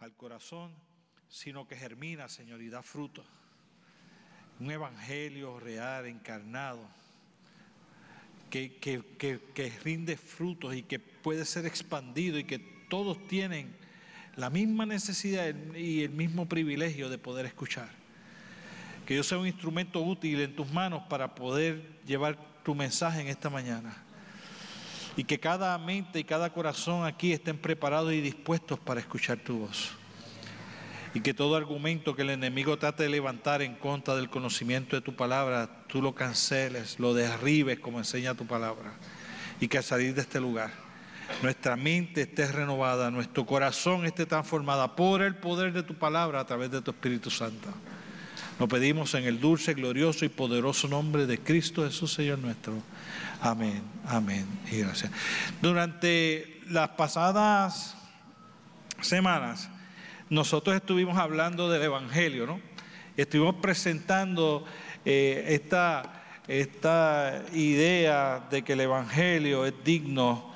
al corazón, sino que germina, Señor, y da fruto. Un evangelio real, encarnado, que, que, rinde frutos y que puede ser expandido y que todos tienen la misma necesidad y el mismo privilegio de poder escuchar. Que yo sea un instrumento útil en tus manos para poder llevar tu mensaje en esta mañana. Y que cada mente y cada corazón aquí estén preparados y dispuestos para escuchar tu voz. Y que todo argumento que el enemigo trate de levantar en contra del conocimiento de tu palabra, tú lo canceles, lo derribes como enseña tu palabra. Y que al salir de este lugar, nuestra mente esté renovada, nuestro corazón esté transformada por el poder de tu palabra a través de tu Espíritu Santo. Lo pedimos en el dulce, glorioso y poderoso nombre de Cristo Jesús, Señor nuestro. Amén, amén y gracias. Durante las pasadas semanas, nosotros estuvimos hablando del Evangelio, ¿no? Estuvimos presentando eh, esta, esta idea de que el Evangelio es digno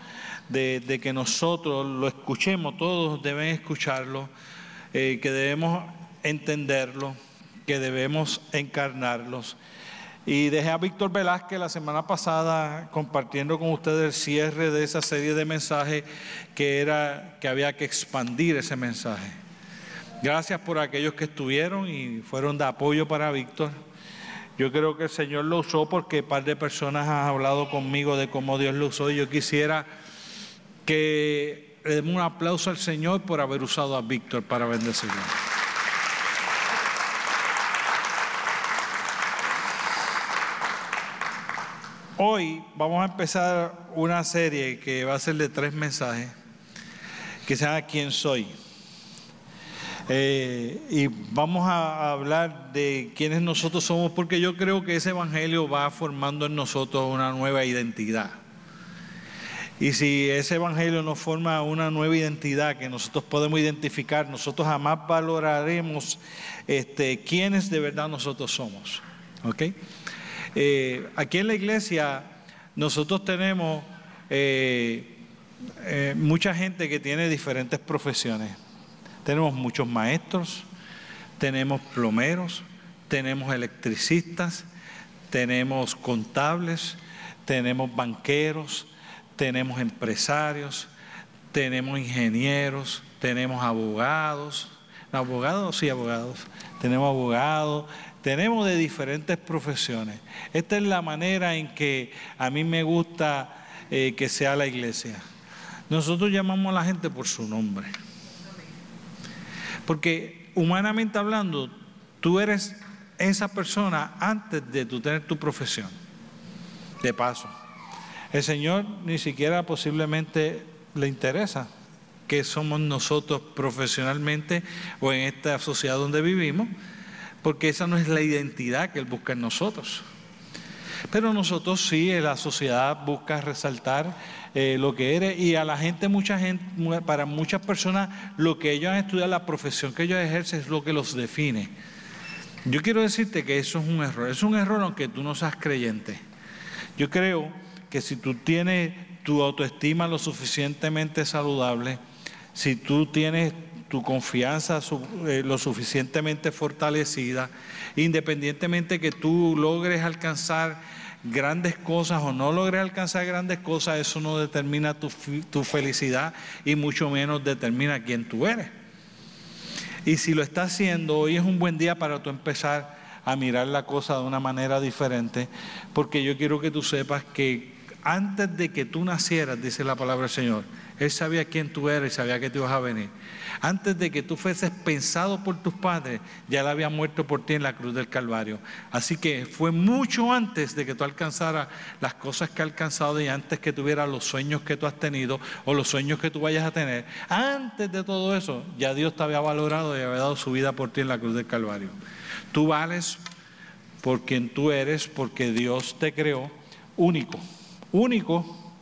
de, que nosotros lo escuchemos, todos deben escucharlo, eh, que debemos entenderlo que debemos encarnarlos. Y dejé a Víctor Velázquez la semana pasada compartiendo con ustedes el cierre de esa serie de mensajes que era que había que expandir ese mensaje. Gracias por aquellos que estuvieron y fueron de apoyo para Víctor. Yo creo que el Señor lo usó porque un par de personas han hablado conmigo de cómo Dios lo usó y yo quisiera que le demos un aplauso al Señor por haber usado a Víctor para bendecirlo. Hoy vamos a empezar una serie que va a ser de tres mensajes, que se llama ¿Quién soy? Eh, y vamos a hablar de quiénes nosotros somos, porque yo creo que ese evangelio va formando en nosotros una nueva identidad. Y si ese evangelio nos forma una nueva identidad que nosotros podemos identificar, nosotros jamás valoraremos este, quiénes de verdad nosotros somos. ¿Ok? Eh, aquí en la iglesia nosotros tenemos eh, eh, mucha gente que tiene diferentes profesiones. Tenemos muchos maestros, tenemos plomeros, tenemos electricistas, tenemos contables, tenemos banqueros, tenemos empresarios, tenemos ingenieros, tenemos abogados, abogados, sí, abogados, tenemos abogados, tenemos de diferentes profesiones. Esta es la manera en que a mí me gusta eh, que sea la iglesia. Nosotros llamamos a la gente por su nombre. Porque humanamente hablando, tú eres esa persona antes de tú tener tu profesión. De paso. El Señor ni siquiera posiblemente le interesa que somos nosotros profesionalmente o en esta sociedad donde vivimos, porque esa no es la identidad que Él busca en nosotros. Pero nosotros sí, la sociedad busca resaltar eh, lo que eres y a la gente, mucha gente, para muchas personas, lo que ellos han estudiado, la profesión que ellos ejercen es lo que los define. Yo quiero decirte que eso es un error, es un error aunque tú no seas creyente. Yo creo que si tú tienes tu autoestima lo suficientemente saludable, si tú tienes tu confianza eh, lo suficientemente fortalecida, independientemente que tú logres alcanzar grandes cosas o no logres alcanzar grandes cosas, eso no determina tu, tu felicidad y mucho menos determina quién tú eres. Y si lo estás haciendo, hoy es un buen día para tú empezar a mirar la cosa de una manera diferente, porque yo quiero que tú sepas que antes de que tú nacieras, dice la palabra del Señor, Él sabía quién tú eres y sabía que te ibas a venir. Antes de que tú fueses pensado por tus padres, ya Él había muerto por ti en la cruz del Calvario. Así que fue mucho antes de que tú alcanzaras las cosas que has alcanzado y antes que tuvieras los sueños que tú has tenido o los sueños que tú vayas a tener. Antes de todo eso, ya Dios te había valorado y había dado su vida por ti en la cruz del Calvario. Tú vales por quien tú eres, porque Dios te creó único, único,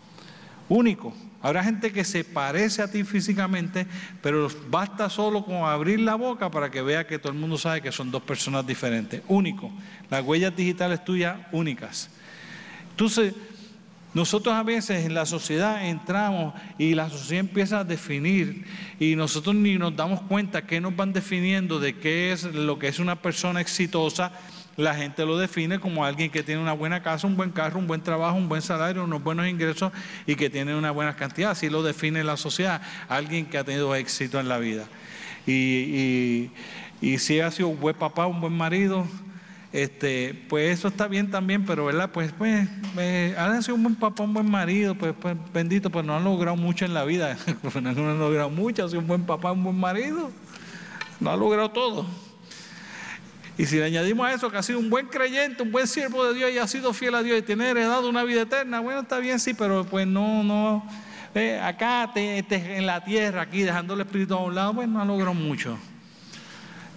único. Habrá gente que se parece a ti físicamente, pero basta solo con abrir la boca para que vea que todo el mundo sabe que son dos personas diferentes. Único. Las huellas digitales tuyas únicas. Entonces, Nosotros a veces en la sociedad entramos y la sociedad empieza a definir y nosotros ni nos damos cuenta que nos van definiendo de qué es lo que es una persona exitosa. La gente lo define como alguien que tiene una buena casa, un buen carro, un buen trabajo, un buen salario, unos buenos ingresos y que tiene una buena cantidad. Así lo define la sociedad, alguien que ha tenido éxito en la vida. Y, y si ha sido un buen papá, un buen marido, este, pues eso está bien también, pero ¿verdad? Pues, pues, pues han sido un buen papá, un buen marido, pues, pues bendito, pues no han logrado mucho en la vida, no han logrado mucho, ha sido un buen papá, un buen marido, no ha logrado todo. Y si le añadimos a eso que ha sido un buen creyente, un buen siervo de Dios y ha sido fiel a Dios y tiene heredado una vida eterna, bueno, está bien, sí, pero pues no, no, acá en la tierra, aquí dejando el espíritu a un lado, pues no ha logrado mucho.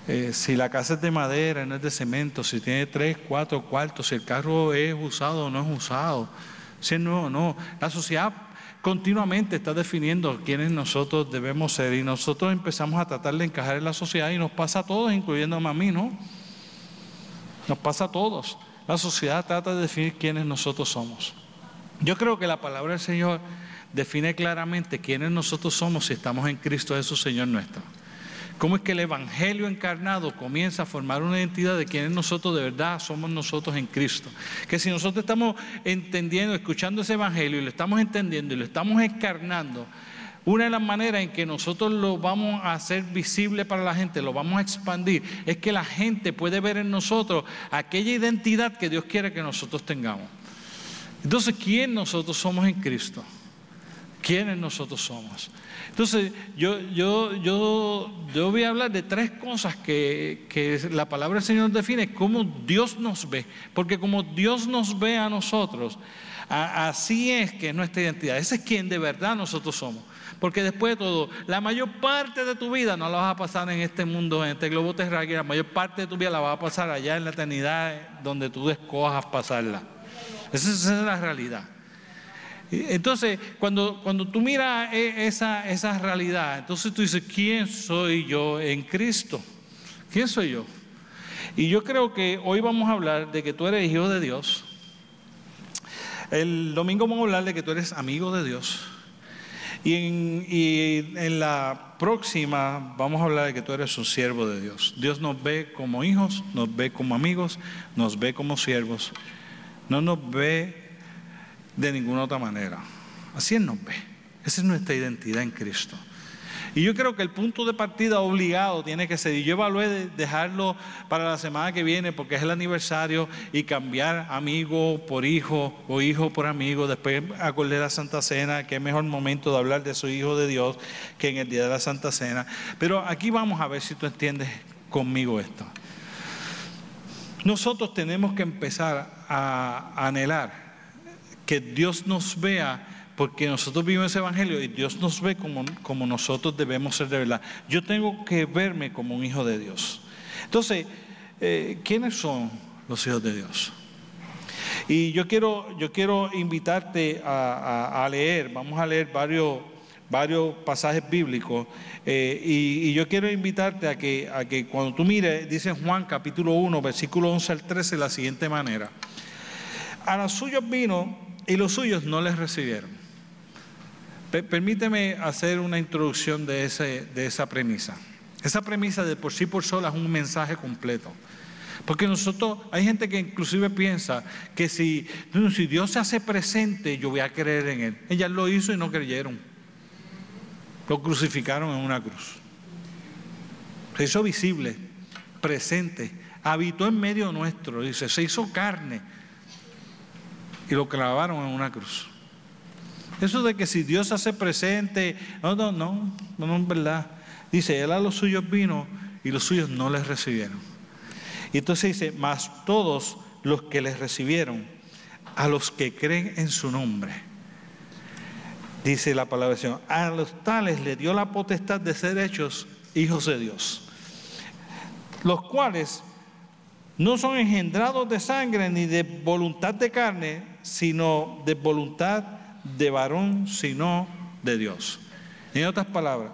Eh, si la casa es de madera, no es de cemento, si tiene tres, cuatro cuartos, si el carro es usado o no es usado, si es nuevo o no. La sociedad continuamente está definiendo quiénes nosotros debemos ser y nosotros empezamos a tratar de encajar en la sociedad y nos pasa a todos, incluyendo a mí, ¿no? Nos pasa a todos. La sociedad trata de definir quiénes nosotros somos. Yo creo que la palabra del Señor define claramente quiénes nosotros somos si estamos en Cristo Jesús, Señor nuestro cómo es que el Evangelio encarnado comienza a formar una identidad de quienes nosotros de verdad somos nosotros en Cristo. Que si nosotros estamos entendiendo, escuchando ese Evangelio y lo estamos entendiendo y lo estamos encarnando, una de las maneras en que nosotros lo vamos a hacer visible para la gente, lo vamos a expandir, es que la gente puede ver en nosotros aquella identidad que Dios quiere que nosotros tengamos. Entonces, ¿quién nosotros somos en Cristo? ¿Quiénes nosotros somos? Entonces, yo, yo, yo, yo voy a hablar de tres cosas que, la palabra del Señor define, cómo Dios nos ve. Porque como Dios nos ve a nosotros, así es que es nuestra identidad. Ese es quien de verdad nosotros somos. Porque después de todo, la mayor parte de tu vida no la vas a pasar en este mundo, en este globo terráqueo, la mayor parte de tu vida la vas a pasar allá en la eternidad donde tú escojas pasarla. Esa es la realidad. Entonces, cuando, cuando tú miras e, esa, esa realidad, entonces tú dices, ¿quién soy yo en Cristo? ¿Quién soy yo? Y yo creo que hoy vamos a hablar de que tú eres hijo de Dios. El domingo vamos a hablar de que tú eres amigo de Dios. Y en, y en, la próxima vamos a hablar de que tú eres un siervo de Dios. Dios nos ve como hijos, nos ve como amigos, nos ve como siervos. No nos ve de ninguna otra manera. Así es nos ve. Esa es nuestra identidad en Cristo. Y yo creo que el punto de partida obligado tiene que ser, y yo evalué de dejarlo para la semana que viene porque es el aniversario y cambiar amigo por hijo o hijo por amigo, después acordé la Santa Cena, que es mejor momento de hablar de su hijo de Dios que en el día de la Santa Cena. Pero aquí vamos a ver si tú entiendes conmigo esto. Nosotros tenemos que empezar a anhelar que Dios nos vea, porque nosotros vivimos ese evangelio y Dios nos ve como, como nosotros debemos ser de verdad. Yo tengo que verme como un hijo de Dios. Entonces, eh, ¿quiénes son los hijos de Dios? Y yo quiero, yo quiero invitarte a, leer, vamos a leer varios, varios pasajes bíblicos, eh, y, y, yo quiero invitarte a que, a que cuando tú mires, dice Juan capítulo 1, versículo 11 al 13, de la siguiente manera. A los suyos vino y los suyos no les recibieron. Permíteme hacer una introducción de, esa premisa. Esa premisa de por sí por sola es un mensaje completo. Porque nosotros, hay gente que inclusive piensa que si, si Dios se hace presente, yo voy a creer en Él. Ella lo hizo y no creyeron. Lo crucificaron en una cruz. Se hizo visible, presente, habitó en medio nuestro, dice, se hizo carne y lo clavaron en una cruz. Eso de que si Dios hace presente, no, no, no, no, es verdad. Dice, Él a los suyos vino y los suyos no les recibieron. Y entonces dice, más todos los que les recibieron, a los que creen en su nombre. Dice la palabra del Señor, a los tales le dio la potestad de ser hechos hijos de Dios, los cuales no son engendrados de sangre ni de voluntad de carne, sino de voluntad de varón, sino de Dios. En otras palabras,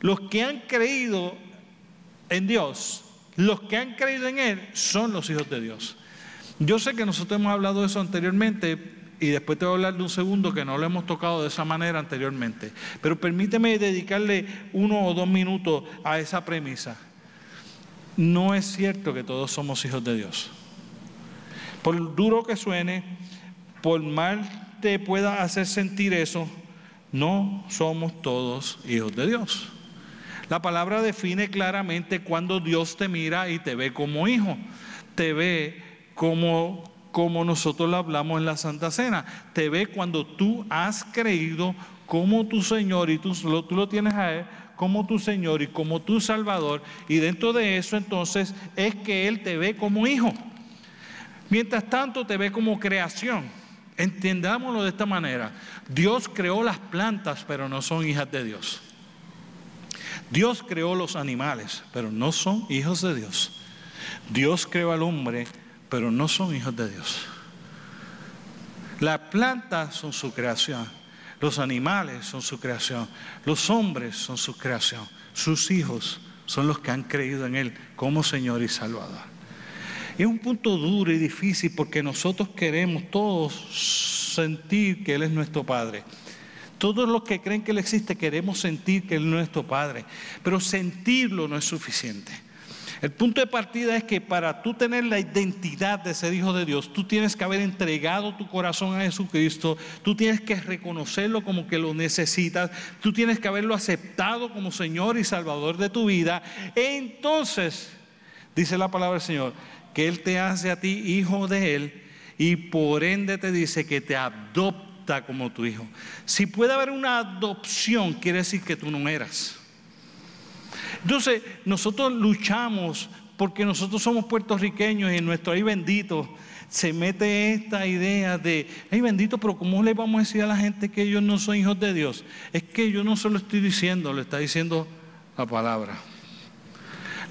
los que han creído en Dios, los que han creído en Él, son los hijos de Dios. Yo sé que nosotros hemos hablado de eso anteriormente y después te voy a hablar de un segundo que no lo hemos tocado de esa manera anteriormente. Pero permíteme dedicarle uno o dos minutos a esa premisa. No es cierto que todos somos hijos de Dios. Por duro que suene, por mal te pueda hacer sentir eso, no somos todos hijos de Dios. La palabra define claramente cuando Dios te mira y te ve como hijo, te ve como, como nosotros lo hablamos en la Santa Cena, te ve cuando tú has creído como tu Señor y tú, tú lo tienes a Él como tu Señor y como tu Salvador. Y dentro de eso entonces es que Él te ve como hijo. Mientras tanto te ve como creación. Entendámoslo de esta manera. Dios creó las plantas, pero no son hijas de Dios. Dios creó los animales, pero no son hijos de Dios. Dios creó al hombre, pero no son hijos de Dios. Las plantas son su creación. Los animales son su creación. Los hombres son su creación. Sus hijos son los que han creído en Él como Señor y Salvador. Es un punto duro y difícil porque nosotros queremos todos sentir que Él es nuestro Padre. Todos los que creen que Él existe queremos sentir que Él es nuestro Padre, pero sentirlo no es suficiente. El punto de partida es que para tú tener la identidad de ser hijo de Dios, tú tienes que haber entregado tu corazón a Jesucristo, tú tienes que reconocerlo como que lo necesitas, tú tienes que haberlo aceptado como Señor y Salvador de tu vida. Entonces, dice la palabra del Señor, que Él te hace a ti hijo de Él y por ende te dice que te adopta como tu hijo. Si puede haber una adopción, quiere decir que tú no eras. Entonces, nosotros luchamos porque nosotros somos puertorriqueños y en nuestro ahí bendito se mete esta idea de, ay bendito, pero ¿cómo le vamos a decir a la gente que ellos no son hijos de Dios? Es que yo no se lo estoy diciendo, le está diciendo la palabra.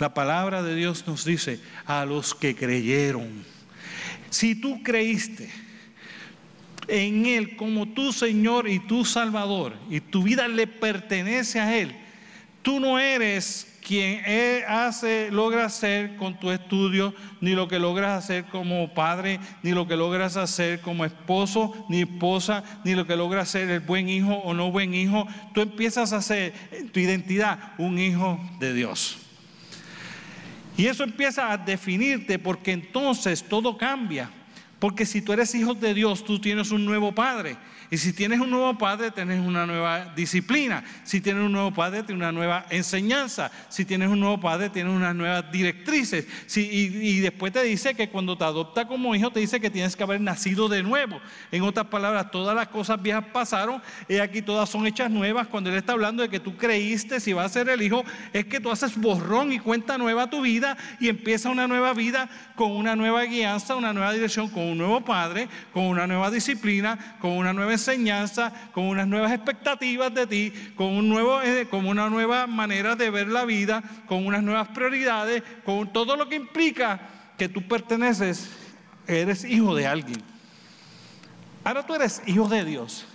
La palabra de Dios nos dice a los que creyeron. Si tú creíste en Él como tu Señor y tu Salvador y tu vida le pertenece a Él, Tú no eres quien hace, logra hacer con tu estudio, ni lo que logras hacer como padre, ni lo que logras hacer como esposo, ni esposa, ni lo que logras hacer el buen hijo o no buen hijo. Tú empiezas a hacer tu identidad un hijo de Dios. Y eso empieza a definirte porque entonces todo cambia. Porque si tú eres hijo de Dios, tú tienes un nuevo padre. Y si tienes un nuevo padre, tienes una nueva disciplina. Si tienes un nuevo padre, tienes una nueva enseñanza. Si tienes un nuevo padre, tienes unas nuevas directrices. y, después te dice que cuando te adopta como hijo, te dice que tienes que haber nacido de nuevo. En otras palabras, todas las cosas viejas pasaron y aquí todas son hechas nuevas. Cuando Él está hablando de que tú creíste si vas a ser el hijo, es que tú haces borrón y cuenta nueva tu vida y empieza una nueva vida con una nueva guianza, una nueva dirección, con un nuevo padre, con una nueva disciplina, con una nueva enseñanza, con unas nuevas expectativas de ti, con, un nuevo, eh, con una nueva manera de ver la vida, con unas nuevas prioridades, con todo lo que implica que tú perteneces, eres hijo de alguien. Ahora tú eres hijo de Dios.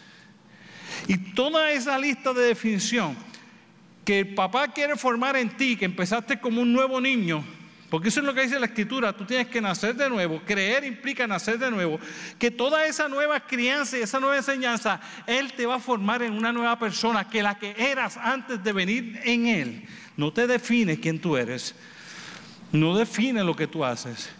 Y toda esa lista de definición que el papá quiere formar en ti, que empezaste como un nuevo niño, porque eso es lo que dice la escritura, tú tienes que nacer de nuevo, creer implica nacer de nuevo, que toda esa nueva crianza y esa nueva enseñanza, Él te va a formar en una nueva persona, que la que eras antes de venir en Él, no te define quién tú eres, no define lo que tú haces,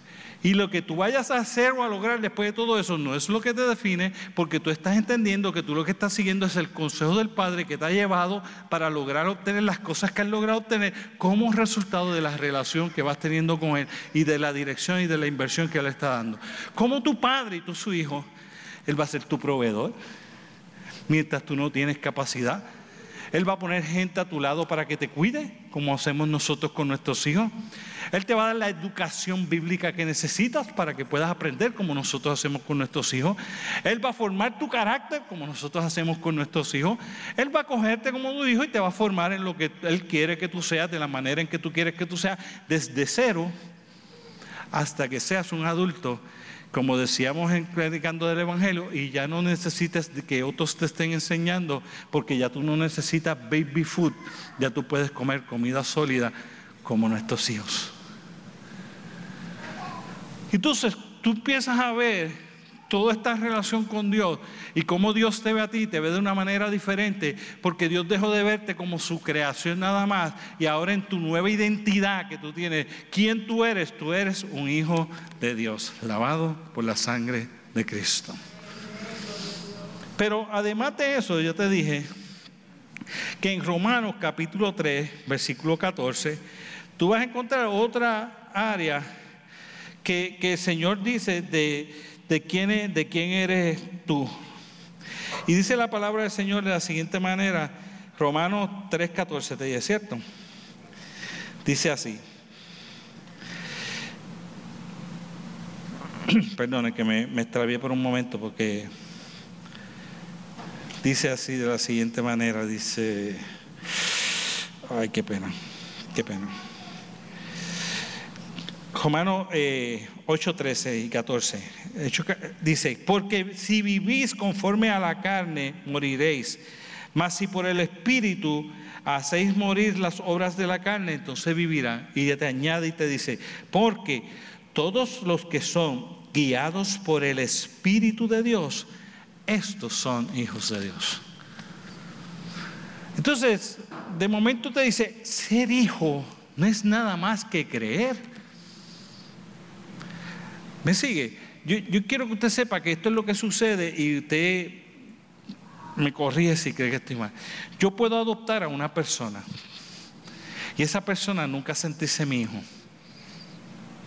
y lo que tú vayas a hacer o a lograr después de todo eso no es lo que te define, porque tú estás entendiendo que tú lo que estás siguiendo es el consejo del Padre que te ha llevado para lograr obtener las cosas que has logrado obtener como resultado de la relación que vas teniendo con Él y de la dirección y de la inversión que Él está dando. Como tu Padre y tú su Hijo, Él va a ser tu proveedor mientras tú no tienes capacidad. Él va a poner gente a tu lado para que te cuide, como hacemos nosotros con nuestros hijos. Él te va a dar la educación bíblica que necesitas para que puedas aprender como nosotros hacemos con nuestros hijos. Él va a formar tu carácter como nosotros hacemos con nuestros hijos. Él va a cogerte como tu hijo y te va a formar en lo que Él quiere que tú seas, de la manera en que tú quieres que tú seas, desde cero hasta que seas un adulto como decíamos en predicando del Evangelio, y ya no necesites que otros te estén enseñando, porque ya tú no necesitas baby food, ya tú puedes comer comida sólida como nuestros hijos. Entonces tú empiezas a ver toda esta relación con Dios y cómo Dios te ve a ti, te ve de una manera diferente, porque Dios dejó de verte como su creación nada más y ahora en tu nueva identidad que tú tienes, ¿quién tú eres? Tú eres un hijo de Dios, lavado por la sangre de Cristo. Pero además de eso, yo te dije que en Romanos capítulo 3, versículo 14, tú vas a encontrar otra área que, el Señor dice de, de, quién, eres tú. Y dice la palabra del Señor de la siguiente manera, Romanos 3:14, te dice, ¿cierto? Dice así. Perdone que me, me extravié por un momento porque dice así de la siguiente manera, dice, ay, qué pena, qué pena. Romanos 8, 13 y 14. Dice, porque si vivís conforme a la carne, moriréis. Mas si por el Espíritu hacéis morir las obras de la carne, entonces vivirá. Y ya te añade y te dice, porque todos los que son guiados por el Espíritu de Dios, estos son hijos de Dios. Entonces, de momento te dice, ser hijo no es nada más que creer. ¿Me sigue? Yo, quiero que usted sepa que esto es lo que sucede y usted me corrige si cree que estoy mal. Yo puedo adoptar a una persona y esa persona nunca sentirse mi hijo.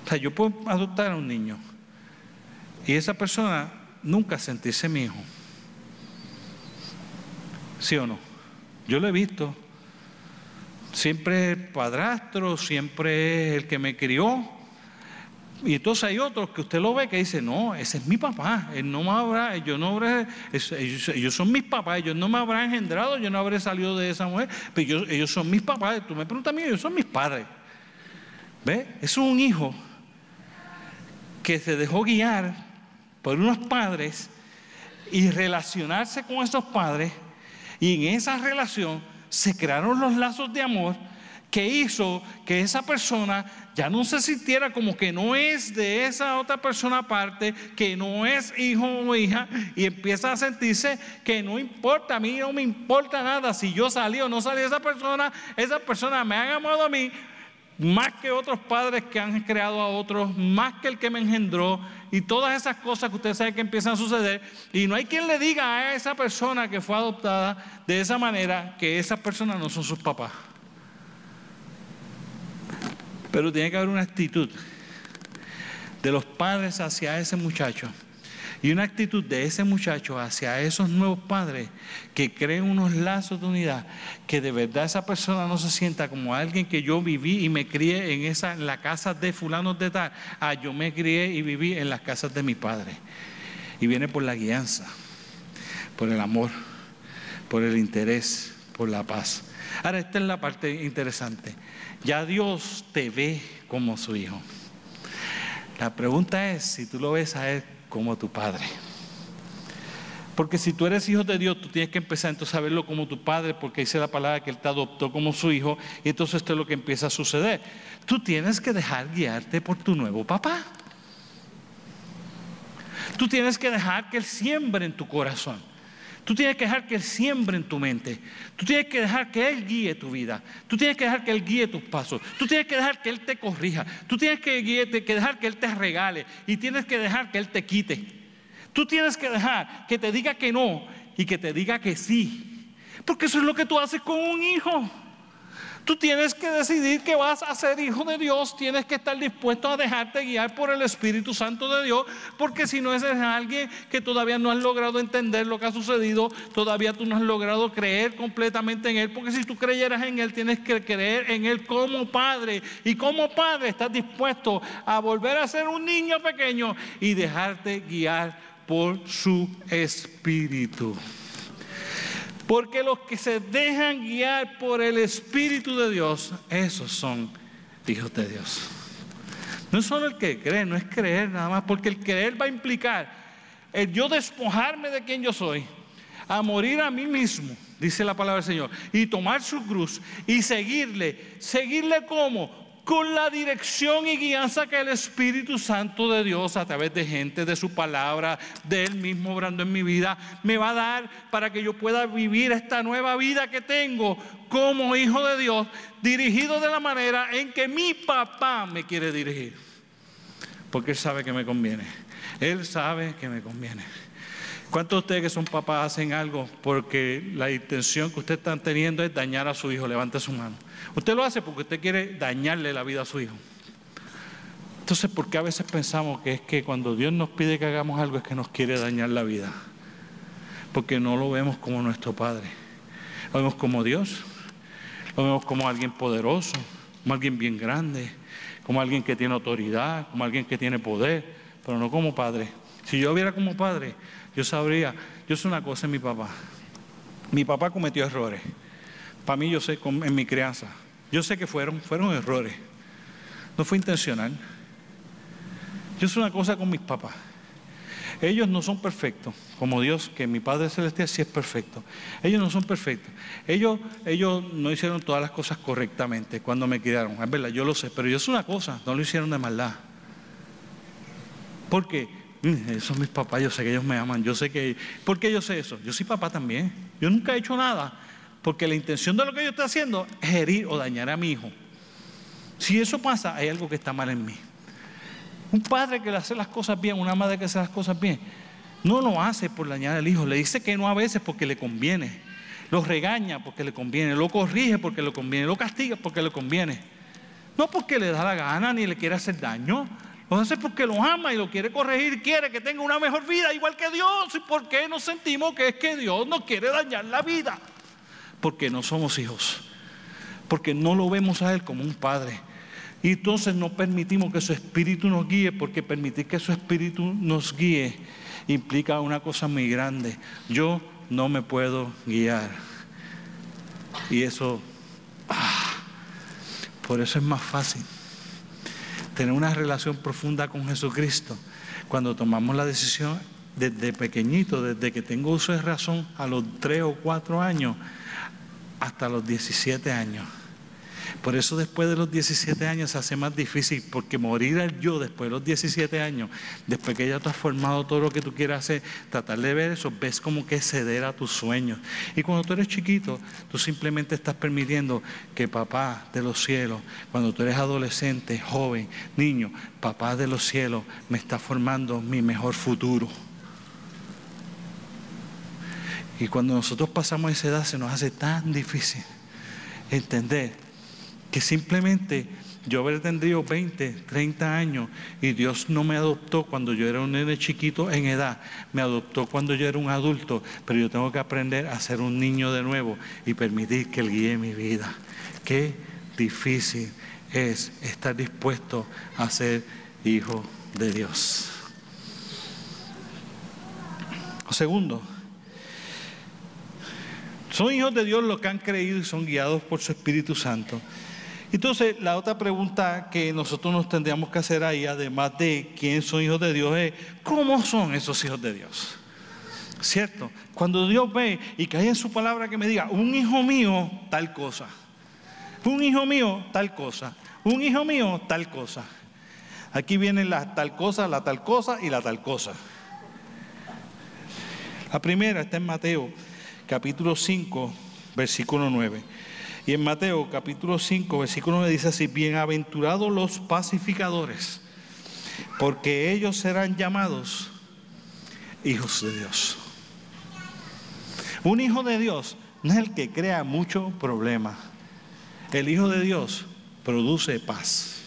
O sea, yo puedo adoptar a un niño y esa persona nunca sentirse mi hijo. ¿Sí o no? Yo lo he visto. Siempre es padrastro, siempre es el que me crió. Y entonces hay otros que usted lo ve que dice, no, ese es mi papá, él no me habrá, yo no habré, ellos, son mis papás, ellos no me habrán engendrado, yo no habré salido de esa mujer, pero ellos, son mis papás, tú me preguntas a mí, ellos son mis padres. ¿Ve? Es un hijo que se dejó guiar por unos padres y relacionarse con esos padres, y en esa relación se crearon los lazos de amor que hizo que esa persona ya no se sintiera como que no es de esa otra persona aparte, que no es hijo o hija, y empieza a sentirse que no importa, a mí no me importa nada si yo salí o no salí de esa persona, esa persona me ha amado a mí más que otros padres que han creado a otros, más que el que me engendró, y todas esas cosas que usted sabe que empiezan a suceder, y no hay quien le diga a esa persona que fue adoptada de esa manera que esas personas no son sus papás. Pero tiene que haber una actitud de los padres hacia ese muchacho y una actitud de ese muchacho hacia esos nuevos padres que creen unos lazos de unidad, que de verdad esa persona no se sienta como alguien que yo viví y me crié en, esa, en la casa de fulanos de tal, ah, yo me crié y viví en las casas de mi padre. Y viene por la guianza, por el amor, por el interés, por la paz. Ahora, esta es la parte interesante. Ya Dios te ve como su hijo. La pregunta es si tú lo ves a Él como tu Padre. Porque si tú eres hijo de Dios, tú tienes que empezar entonces a verlo como tu Padre, porque dice la palabra que Él te adoptó como su hijo, y entonces esto es lo que empieza a suceder. Tú tienes que dejar guiarte por tu nuevo papá. Tú tienes que dejar que Él siembre en tu corazón. Tú tienes que dejar que Él siembre en tu mente. Tú tienes que dejar que Él guíe tu vida. Tú tienes que dejar que Él guíe tus pasos. Tú tienes que dejar que Él te corrija. Tú tienes que, que dejar que Él te regale. Y tienes que dejar que Él te quite. Tú tienes que dejar que te diga que no y que te diga que sí. Porque eso es lo que tú haces con un hijo. Tú tienes que decidir que vas a ser hijo de Dios, tienes que estar dispuesto a dejarte guiar por el Espíritu Santo de Dios, porque si no es alguien que todavía no has logrado entender lo que ha sucedido, todavía tú no has logrado creer completamente en Él, porque si tú creyeras en Él, tienes que creer en Él como Padre, y como Padre estás dispuesto a volver a ser un niño pequeño y dejarte guiar por su Espíritu. Porque los que se dejan guiar por el Espíritu de Dios, esos son hijos de Dios. No es solo el que cree, no es creer nada más, porque el creer va a implicar el yo despojarme de quien yo soy, a morir a mí mismo, dice la palabra del Señor, y tomar su cruz y seguirle. ¿Seguirle cómo? Con la dirección y guianza que el Espíritu Santo de Dios a través de gente, de su palabra, de Él mismo obrando en mi vida, me va a dar para que yo pueda vivir esta nueva vida que tengo como hijo de Dios, dirigido de la manera en que mi papá me quiere dirigir. Porque Él sabe que me conviene. Él sabe que me conviene. ¿Cuántos de ustedes que son papás hacen algo porque la intención que usted está teniendo es dañar a su hijo? Levante su mano. Usted lo hace porque usted quiere dañarle la vida a su hijo. Entonces, ¿por qué a veces pensamos que es que cuando Dios nos pide que hagamos algo es que nos quiere dañar la vida? Porque no lo vemos como nuestro Padre. Lo vemos como Dios. Lo vemos como alguien poderoso, como alguien bien grande, como alguien que tiene autoridad, como alguien que tiene poder, pero no como Padre. Si yo viera como Padre, yo sabría, yo sé una cosa en mi papá. Mi papá cometió errores. Para mí yo sé en mi crianza. Yo sé que fueron, fueron errores. No fue intencional. Yo sé una cosa con mis papás. Ellos no son perfectos, como Dios, que mi Padre Celestial sí es perfecto. Ellos no son perfectos. Ellos, ellos no hicieron todas las cosas correctamente cuando me criaron. Es verdad, yo lo sé, pero yo sé una cosa, no lo hicieron de maldad. ¿Por qué? Esos son mis papás, yo sé que ellos me aman, yo sé que... ¿Por qué yo sé eso? Yo soy papá también. Yo nunca he hecho nada porque la intención de lo que yo estoy haciendo es herir o dañar a mi hijo. Si eso pasa, hay algo que está mal en mí. Un padre que le hace las cosas bien, una madre que hace las cosas bien, no lo hace por dañar al hijo, le dice que no a veces porque le conviene. Lo regaña porque le conviene, lo corrige porque le conviene, lo castiga porque le conviene. No porque le da la gana ni le quiere hacer daño. Hace porque lo ama y lo quiere corregir, quiere que tenga una mejor vida, igual que Dios. ¿Y por qué nos sentimos que es que Dios nos quiere dañar la vida? Porque no somos hijos. Porque no lo vemos a Él como un padre. Y entonces no permitimos que su espíritu nos guíe, porque permitir que su espíritu nos guíe implica una cosa muy grande. Yo no me puedo guiar. Y eso, ah, por eso es más fácil tener una relación profunda con Jesucristo, cuando tomamos la decisión desde pequeñito, desde que tengo uso de razón, a los 3 o 4 años, hasta los 17 años. Por eso después de los 17 años se hace más difícil, porque morir al yo después de los 17 años, después que ya tú has formado todo lo que tú quieras hacer, tratar de ver eso, ves como que ceder a tus sueños. Y cuando tú eres chiquito, tú simplemente estás permitiendo que papá de los cielos, cuando tú eres adolescente, joven, niño, papá de los cielos me está formando mi mejor futuro. Y cuando nosotros pasamos esa edad se nos hace tan difícil entender que simplemente yo haber tenido 20, 30 años y Dios no me adoptó cuando yo era un nene chiquito en edad, me adoptó cuando yo era un adulto, pero yo tengo que aprender a ser un niño de nuevo y permitir que Él guíe mi vida. Qué difícil es estar dispuesto a ser hijo de Dios. segundo, son hijos de Dios los que han creído y son guiados por su Espíritu Santo. Entonces, la otra pregunta que nosotros nos tendríamos que hacer ahí, además de quién son hijos de Dios, es ¿cómo son esos hijos de Dios? ¿Cierto? Cuando Dios ve y que hay en su palabra que me diga, un hijo mío, tal cosa. Un hijo mío, tal cosa. Un hijo mío, tal cosa. Aquí vienen las tal cosa, la tal cosa y la tal cosa. La primera está en Mateo, capítulo 5, versículo 9. Y en Mateo capítulo 5, versículo 9 dice así, bienaventurados los pacificadores, porque ellos serán llamados hijos de Dios. Un hijo de Dios no es el que crea mucho problema. El hijo de Dios produce paz.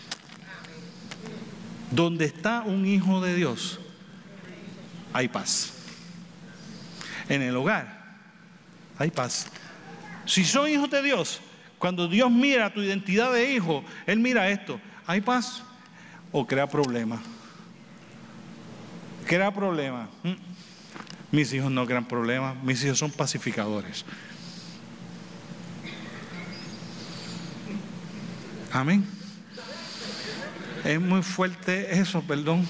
Donde está un hijo de Dios, hay paz. En el hogar hay paz. Si son hijos de Dios, cuando Dios mira tu identidad de hijo, Él mira esto. ¿Hay paz o crea problemas? Crea problemas. Mm. Mis hijos no crean problemas, mis hijos son pacificadores. Amén. Es muy fuerte eso, perdón.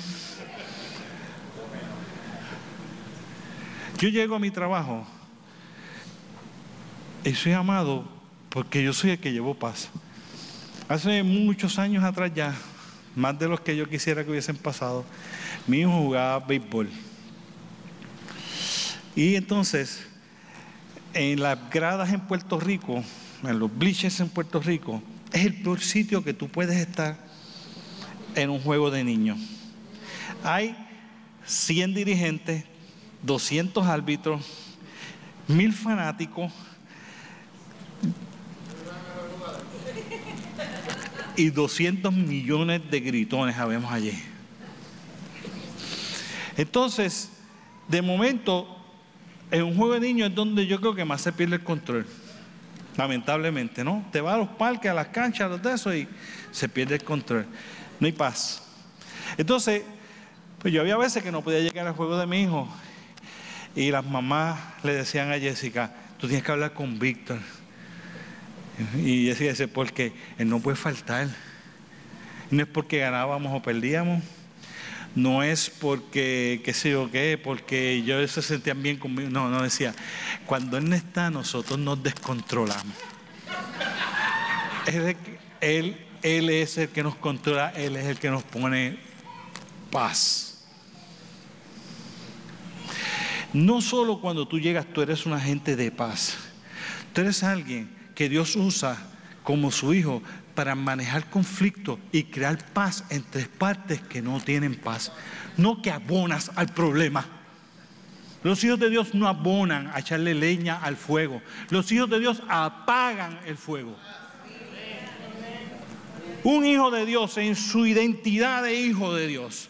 Yo llego a mi trabajo y soy amado porque yo soy el que llevo paz. Hace muchos años atrás ya, más de los que yo quisiera que hubiesen pasado, mi hijo jugaba béisbol. Y entonces, en las gradas en Puerto Rico, en los bleachers en Puerto Rico, es el peor sitio que tú puedes estar en un juego de niños. Hay 100 dirigentes, 200 árbitros, mil fanáticos y 200 millones de gritones habemos allí. Entonces, de momento, en un juego de niños es donde yo creo que más se pierde el control. Lamentablemente, ¿no? Te vas a los parques, a las canchas, a los de eso y se pierde el control. No hay paz. Entonces, pues yo había veces que no podía llegar al juego de mi hijo y las mamás le decían a Jessica, tú tienes que hablar con Víctor. Y dice, porque él no puede faltar. No es porque ganábamos o perdíamos. No es porque, qué sé yo qué, porque ellos se sentían bien conmigo. No, no decía, cuando él no está, nosotros nos descontrolamos. él, él es el que nos controla, Él es el que nos pone paz. No solo cuando tú llegas tú eres un agente de paz, tú eres alguien que Dios usa como su hijo para manejar conflicto y crear paz entre partes que no tienen paz, no que abonas al problema. Los hijos de Dios no abonan a echarle leña al fuego. Los hijos de Dios apagan el fuego. Un hijo de Dios en su identidad de hijo de Dios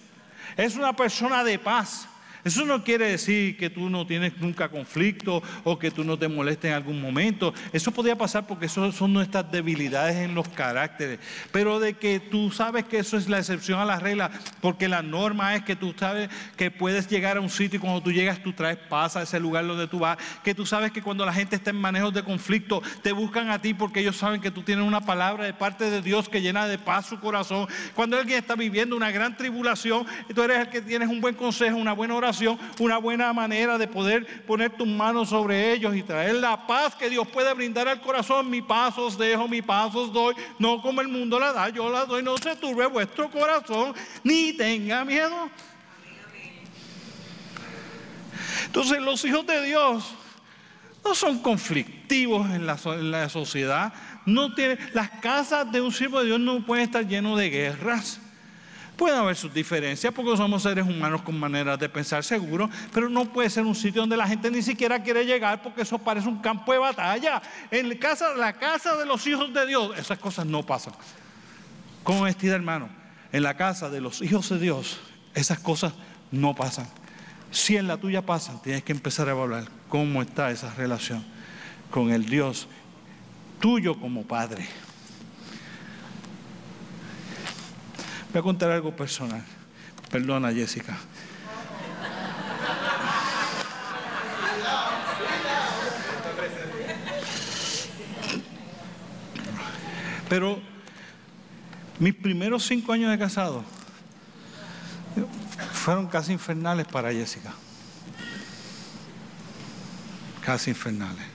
es una persona de paz. Eso no quiere decir que tú no tienes nunca conflicto o que tú no te molestes en algún momento. Eso podría pasar porque eso son nuestras debilidades en los caracteres. Pero de que tú sabes que eso es la excepción a la regla, porque la norma es que tú sabes que puedes llegar a un sitio y cuando tú llegas tú traes paz a ese lugar donde tú vas. Que tú sabes que cuando la gente está en manejos de conflicto te buscan a ti porque ellos saben que tú tienes una palabra de parte de Dios que llena de paz su corazón. Cuando alguien está viviendo una gran tribulación, tú eres el que tienes un buen consejo, una buena oración una buena manera de poder poner tus manos sobre ellos y traer la paz que Dios puede brindar al corazón. Mi paz os dejo, mi paz os doy, no como el mundo la da, yo la doy, no se turbe vuestro corazón, ni tenga miedo. Entonces los hijos de Dios no son conflictivos en la, sociedad. No tiene, las casas de un siervo de Dios no pueden estar llenas de guerras. Puede haber sus diferencias porque somos seres humanos con maneras de pensar seguro, pero no puede ser un sitio donde la gente ni siquiera quiere llegar porque eso parece un campo de batalla. En casa, la casa de los hijos de Dios, esas cosas no pasan. Con honestidad, hermano, en la casa de los hijos de Dios, esas cosas no pasan. Si en la tuya pasan, tienes que empezar a evaluar cómo está esa relación con el Dios tuyo como Padre. Voy a contar algo personal. Perdona, Jessica. Pero mis primeros cinco años de casado fueron casi infernales para Jessica. Casi infernales.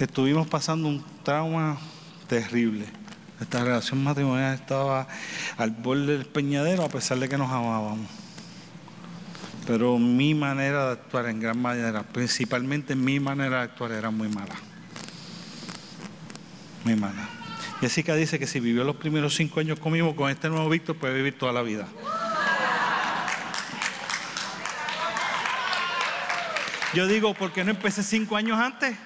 Estuvimos pasando un trauma terrible. Esta relación matrimonial estaba al borde del peñadero a pesar de que nos amábamos. Pero mi manera de actuar en gran manera, principalmente mi manera de actuar era muy mala. Muy mala. Jessica dice que si vivió los primeros cinco años conmigo, con este nuevo Víctor puede vivir toda la vida. Yo digo, ¿por qué no empecé cinco años antes?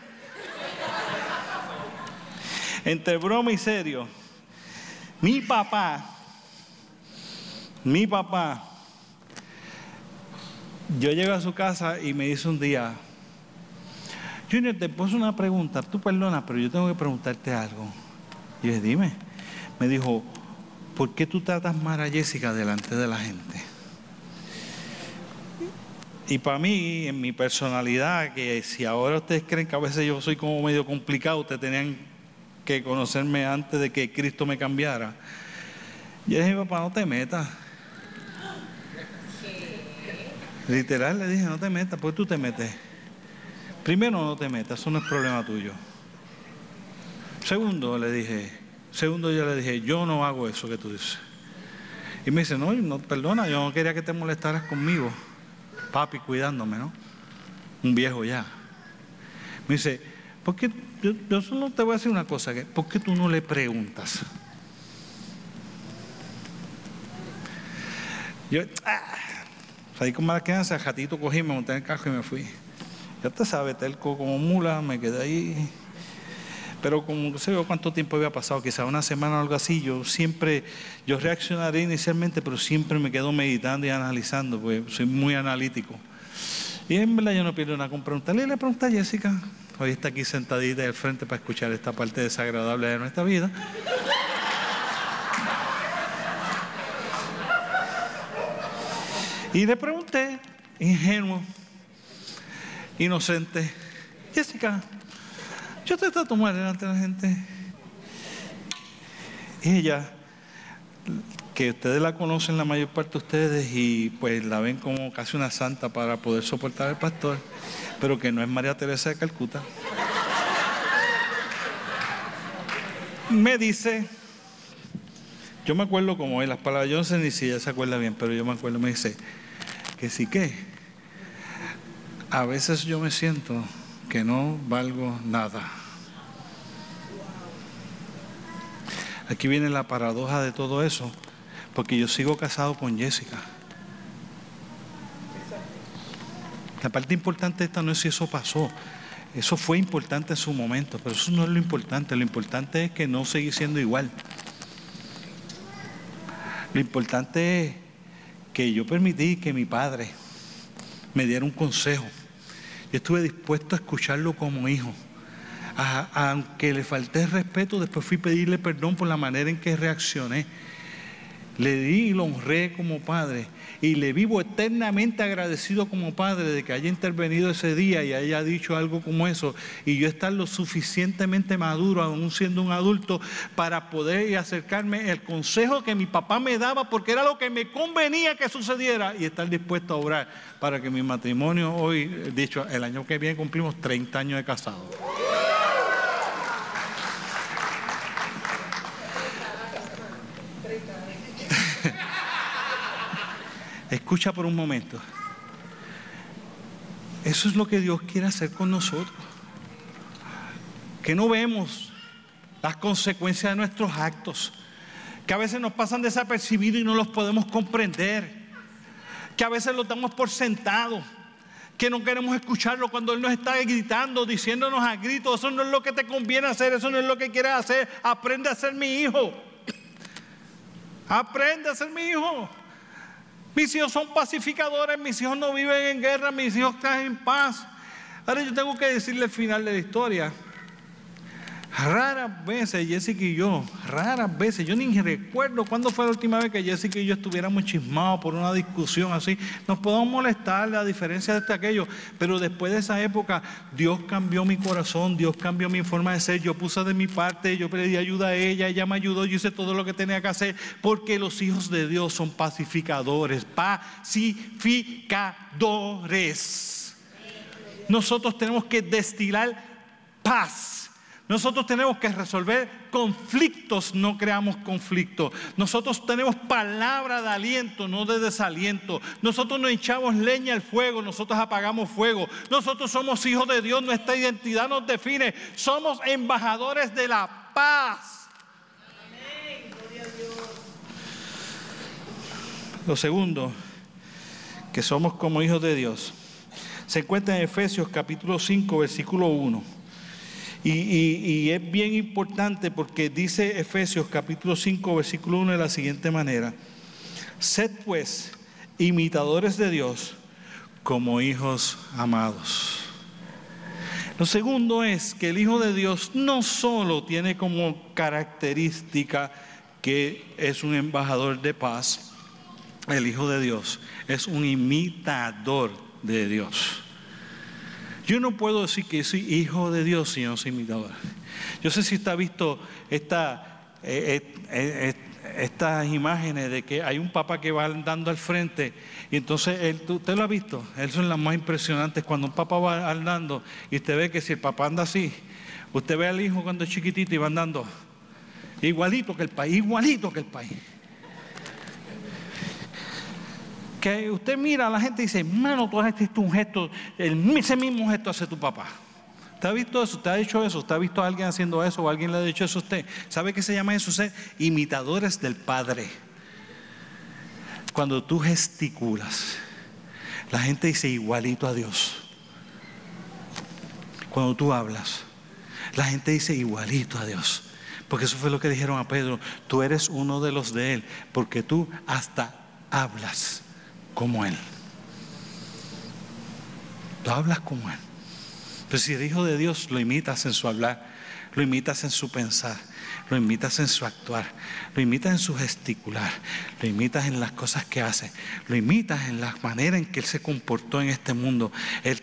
Entre broma y serio, mi papá, mi papá, yo llego a su casa y me dice un día, Junior, te puse una pregunta, tú perdona, pero yo tengo que preguntarte algo. Y yo dije, dime. Me dijo, ¿por qué tú tratas mal a Jessica delante de la gente? Y para mí, en mi personalidad, que si ahora ustedes creen que a veces yo soy como medio complicado, ustedes tenían que conocerme antes de que Cristo me cambiara. Yo le dije, papá, no te metas. Literal le dije, no te metas, porque tú te metes. Primero no te metas, eso no es problema tuyo. segundo le dije, segundo yo le dije, yo no hago eso que tú dices. Y me dice, no, no, perdona, yo no quería que te molestaras conmigo. Papi cuidándome, ¿no? Un viejo ya. Me dice, ¿por qué? Yo, solo te voy a decir una cosa, que ¿por qué tú no le preguntas? Yo, ah, salí con mala quedanza, jatito cogí, me monté en el carro y me fui. Ya te sabes, telco como mula, me quedé ahí. Pero como no sé cuánto tiempo había pasado, quizá una semana o algo así, yo siempre, yo reaccionaré inicialmente, pero siempre me quedo meditando y analizando, pues soy muy analítico. Y en verdad yo no pierdo nada con preguntarle. Le pregunté a Jessica, hoy está aquí sentadita al frente para escuchar esta parte desagradable de nuestra vida. Y le pregunté, ingenuo, inocente, Jessica, yo te trato mal delante de la gente. Ella, que ustedes la conocen la mayor parte de ustedes y pues la ven como casi una santa para poder soportar al pastor, pero que no es María Teresa de Calcuta. Me dice, yo me acuerdo como en las palabras, yo no sé ni si ella se acuerda bien, pero yo me acuerdo, me dice, que sí que, a veces yo me siento que no valgo nada. Aquí viene la paradoja de todo eso, porque yo sigo casado con Jessica. La parte importante de esta no es si eso pasó. Eso fue importante en su momento, pero eso no es lo importante. Lo importante es que no seguí siendo igual. Lo importante es que yo permití que mi padre me diera un consejo. Yo estuve dispuesto a escucharlo como hijo. aunque le falté respeto, después fui a pedirle perdón por la manera en que reaccioné. Le di y lo honré como padre. Y le vivo eternamente agradecido como padre de que haya intervenido ese día y haya dicho algo como eso. Y yo estar lo suficientemente maduro, aún siendo un adulto, para poder acercarme el consejo que mi papá me daba, porque era lo que me convenía que sucediera, y estar dispuesto a obrar para que mi matrimonio hoy, dicho, el año que viene cumplimos 30 años de casado. Escucha por un momento. Eso es lo que Dios quiere hacer con nosotros. Que no vemos las consecuencias de nuestros actos. Que a veces nos pasan desapercibidos y no los podemos comprender. Que a veces lo damos por sentado. Que no queremos escucharlo cuando Él nos está gritando, diciéndonos a gritos, eso no es lo que te conviene hacer, eso no es lo que quieres hacer. Aprende a ser mi hijo. Aprende a ser mi hijo. Mis hijos son pacificadores, mis hijos no viven en guerra, mis hijos están en paz. Ahora yo tengo que decirle el final de la historia. Raras veces Jessica y yo, raras veces, yo ni recuerdo cuándo fue la última vez que Jessica y yo estuviéramos chismados por una discusión así. Nos podemos molestar a diferencia de este aquello, pero después de esa época Dios cambió mi corazón, Dios cambió mi forma de ser, yo puse de mi parte, yo pedí ayuda a ella, ella me ayudó, yo hice todo lo que tenía que hacer, porque los hijos de Dios son pacificadores, pacificadores. Nosotros tenemos que destilar paz nosotros tenemos que resolver conflictos, no creamos conflictos. Nosotros tenemos palabra de aliento, no de desaliento. Nosotros no echamos leña al fuego, nosotros apagamos fuego. Nosotros somos hijos de Dios, nuestra identidad nos define. Somos embajadores de la paz. Lo segundo, que somos como hijos de Dios, se encuentra en Efesios capítulo 5, versículo 1. Y, es bien importante porque dice Efesios capítulo 5, versículo 1 de la siguiente manera. Sed pues imitadores de Dios como hijos amados. Lo segundo es que el Hijo de Dios no solo tiene como característica que es un embajador de paz, el Hijo de Dios es un imitador de Dios. Yo no puedo decir que soy hijo de Dios si no soy imitador. Yo sé si está visto esta, eh, eh, eh, estas imágenes de que hay un papá que va andando al frente y entonces usted lo ha visto, esas son las más impresionantes cuando un papá va andando y usted ve que si el papá anda así, Usted ve al hijo cuando es chiquitito y va andando igualito que el país, igualito que el país. Que usted mira a la gente y dice, hermano, tú has hecho un gesto, ese mismo gesto hace tu papá. ¿Usted ha visto eso? ¿Usted ha hecho eso? ¿Usted ha visto a alguien haciendo eso o alguien le ha dicho eso a usted? ¿Sabe qué se llama eso? Ser imitadores del Padre. Cuando tú gesticulas, la gente dice igualito a Dios. Cuando tú hablas, la gente dice igualito a Dios. Porque eso fue lo que dijeron a Pedro. Tú eres uno de los de Él. Porque tú hasta hablas como Él. Tú hablas como Él. Pero si el Hijo de Dios lo imitas en su hablar, lo imitas en su pensar, lo imitas en su actuar, lo imitas en su gesticular, lo imitas en las cosas que hace, lo imitas en la manera en que Él se comportó en este mundo. Él,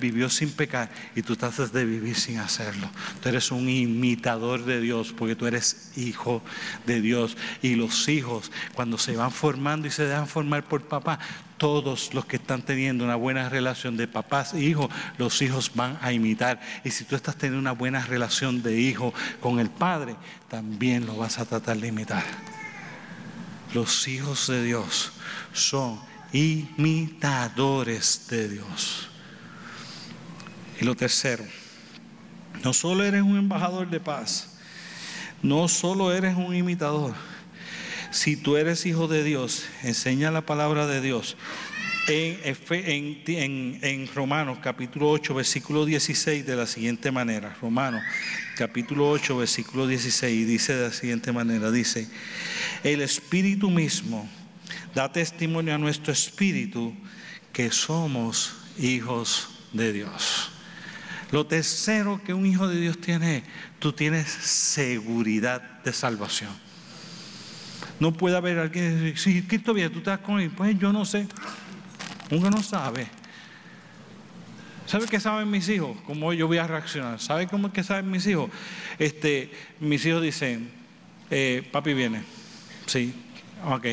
vivió sin pecar y tú tratas de vivir sin hacerlo. Tú eres un imitador de Dios porque tú eres hijo de Dios. Y los hijos, cuando se van formando y se dejan formar por papá, todos los que están teniendo una buena relación de papás e hijos, los hijos van a imitar. Y si tú estás teniendo una buena relación de hijo con el Padre, también lo vas a tratar de imitar. Los hijos de Dios son imitadores de Dios. Y lo tercero, no solo eres un embajador de paz, no solo eres un imitador, si tú eres hijo de Dios, enseña la palabra de Dios. En, Romanos capítulo 8, versículo 16 de la siguiente manera. Romanos capítulo 8, versículo 16 dice de la siguiente manera, dice, el Espíritu mismo da testimonio a nuestro Espíritu que somos hijos de Dios. Lo tercero que un hijo de Dios tiene, tú tienes seguridad de salvación. No puede haber alguien que dice, si Cristo viene, tú estás con él. Pues yo no sé. Uno no sabe. ¿Sabe qué saben mis hijos? ¿Cómo yo voy a reaccionar? ¿Sabe cómo es que saben mis hijos? Este, mis hijos dicen, eh, papi viene. Sí, ok.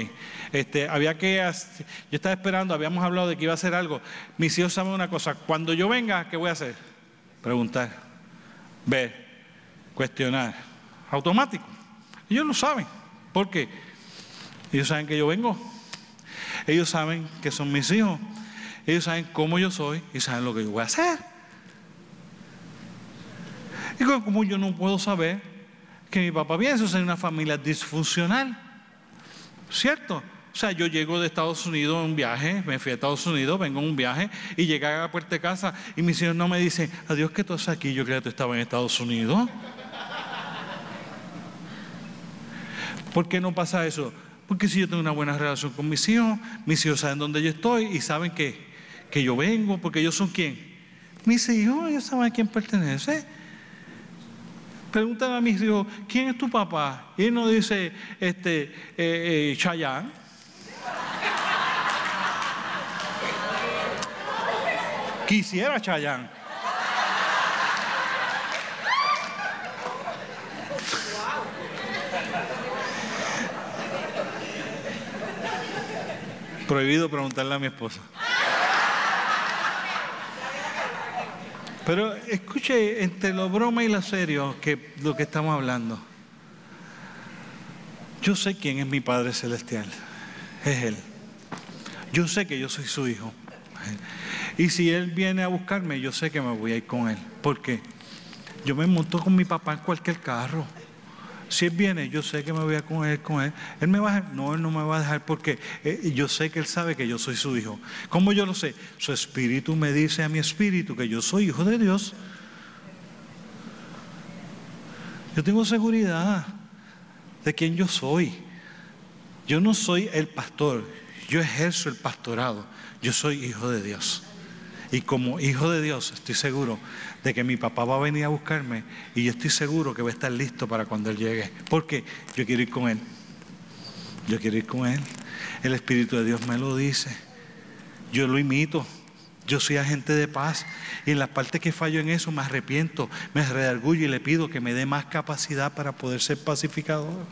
Este, había que, yo estaba esperando, habíamos hablado de que iba a hacer algo. Mis hijos saben una cosa, cuando yo venga, ¿qué voy a hacer? Preguntar, ver, cuestionar. Automático. Ellos lo saben. ¿Por qué? Ellos saben que yo vengo. Ellos saben que son mis hijos. Ellos saben cómo yo soy y saben lo que yo voy a hacer. Y como yo no puedo saber que mi papá viene, eso es una familia disfuncional. ¿Cierto? O sea, yo llego de Estados Unidos en un viaje, me fui a Estados Unidos, vengo en un viaje y llegué a la puerta de casa y mis hijos no me dicen, adiós que tú estás aquí, yo creía que tú estabas en Estados Unidos. ¿Por qué no pasa eso? Porque si yo tengo una buena relación con mis hijos, mis hijos saben dónde yo estoy y saben que, que yo vengo, porque ellos son quién. Mis hijos, ellos saben a quién pertenece. Preguntan a mis hijos, ¿quién es tu papá? Y él no dice, este, eh, eh Chayán. Quisiera Chayán. Prohibido preguntarle a mi esposa. Pero escuche, entre lo broma y lo serio, que lo que estamos hablando. Yo sé quién es mi Padre Celestial. Es Él. Yo sé que yo soy su hijo. Y si Él viene a buscarme, yo sé que me voy a ir con Él. ¿Por qué? Yo me monto con mi papá en cualquier carro. Si Él viene, yo sé que me voy a con Él, con Él. Él me va a dejar, no, Él no me va a dejar porque eh, yo sé que Él sabe que yo soy su hijo. ¿Cómo yo lo sé? Su espíritu me dice a mi espíritu que yo soy hijo de Dios. Yo tengo seguridad de quién yo soy. Yo no soy el pastor, yo ejerzo el pastorado. Yo soy hijo de Dios. Y como hijo de Dios estoy seguro de que mi papá va a venir a buscarme y yo estoy seguro que va a estar listo para cuando Él llegue. Porque yo quiero ir con Él. Yo quiero ir con Él. El Espíritu de Dios me lo dice. Yo lo imito. Yo soy agente de paz. Y en la parte que fallo en eso me arrepiento, me redargullo y le pido que me dé más capacidad para poder ser pacificador.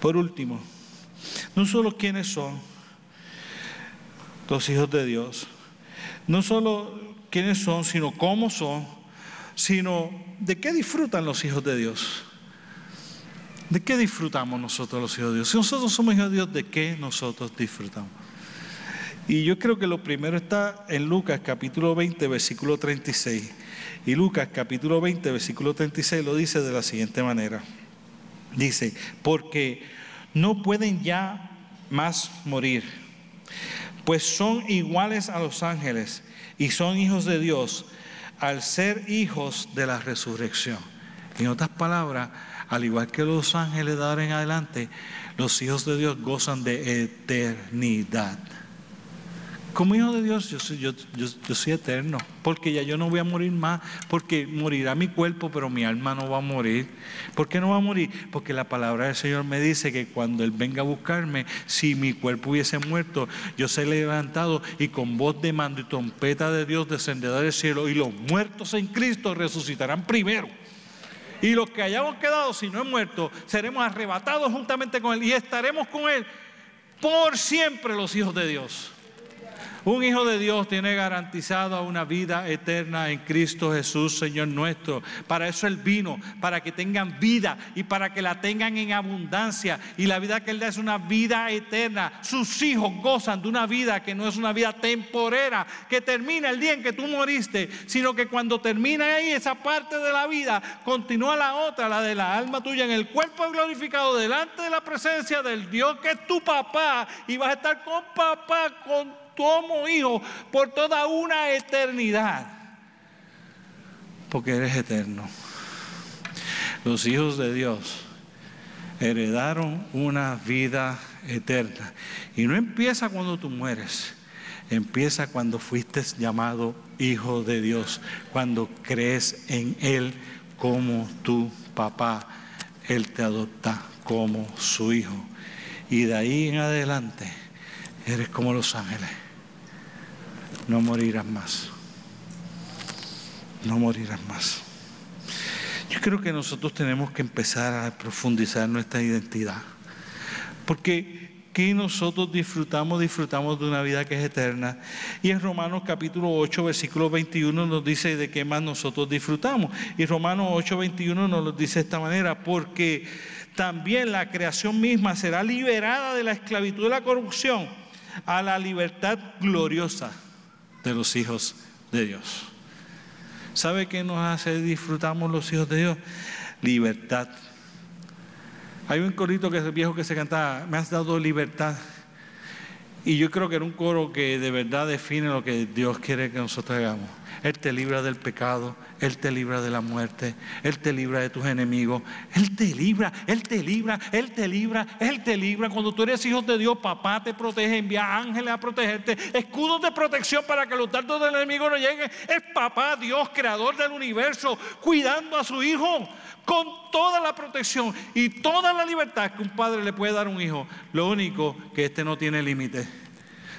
Por último, no solo quiénes son, los hijos de Dios. No solo quiénes son, sino cómo son, sino de qué disfrutan los hijos de Dios. ¿De qué disfrutamos nosotros los hijos de Dios? Si nosotros somos hijos de Dios, ¿de qué nosotros disfrutamos? Y yo creo que lo primero está en Lucas capítulo 20, versículo 36. Y Lucas capítulo 20, versículo 36 lo dice de la siguiente manera. Dice, porque no pueden ya más morir, pues son iguales a los ángeles y son hijos de Dios al ser hijos de la resurrección. En otras palabras, al igual que los ángeles de ahora en adelante, los hijos de Dios gozan de eternidad. Como hijo de Dios, yo soy, eterno, porque ya yo no voy a morir más, porque morirá mi cuerpo, pero mi alma no va a morir. ¿Por qué no va a morir? Porque la palabra del Señor me dice que cuando Él venga a buscarme, si mi cuerpo hubiese muerto, yo seré levantado y con voz de mando y trompeta de Dios descenderá del cielo y los muertos en Cristo resucitarán primero. Y los que hayamos quedado, si no he muerto, seremos arrebatados juntamente con Él y estaremos con Él por siempre los hijos de Dios. Un hijo de Dios tiene garantizada una vida eterna en Cristo Jesús, Señor nuestro. Para eso Él vino, para que tengan vida y para que la tengan en abundancia. Y la vida que Él da es una vida eterna. Sus hijos gozan de una vida que no es una vida temporera, que termina el día en que tú moriste, sino que cuando termina ahí esa parte de la vida, continúa la otra, la de la alma tuya, en el cuerpo glorificado, delante de la presencia del Dios que es tu papá. Y vas a estar con papá, con como hijo por toda una eternidad. Porque eres eterno. Los hijos de Dios heredaron una vida eterna. Y no empieza cuando tú mueres. Empieza cuando fuiste llamado hijo de Dios, cuando crees en Él como tu papá. Él te adopta como su hijo. Y de ahí en adelante eres como los ángeles no morirás más. No morirás más. Yo creo que nosotros tenemos que empezar a profundizar nuestra identidad. Porque que nosotros disfrutamos, disfrutamos de una vida que es eterna. Y en Romanos capítulo 8, versículo 21 nos dice de qué más nosotros disfrutamos. Y Romanos 8, 21 nos lo dice de esta manera, porque también la creación misma será liberada de la esclavitud de la corrupción a la libertad gloriosa de los hijos de Dios. ¿Sabe qué nos hace disfrutamos los hijos de Dios? Libertad. Hay un corito que es viejo que se cantaba, me has dado libertad. Y yo creo que era un coro que de verdad define lo que Dios quiere que nosotros hagamos. Él te libra del pecado, Él te libra de la muerte, Él te libra de tus enemigos, Él te libra, Él te libra, Él te libra, Él te libra. Cuando tú eres hijo de Dios, papá te protege, envía ángeles a protegerte, escudos de protección para que los dardos del enemigo no lleguen. Es papá, Dios, creador del universo, cuidando a su hijo con toda la protección y toda la libertad que un padre le puede dar a un hijo. Lo único que este no tiene límite.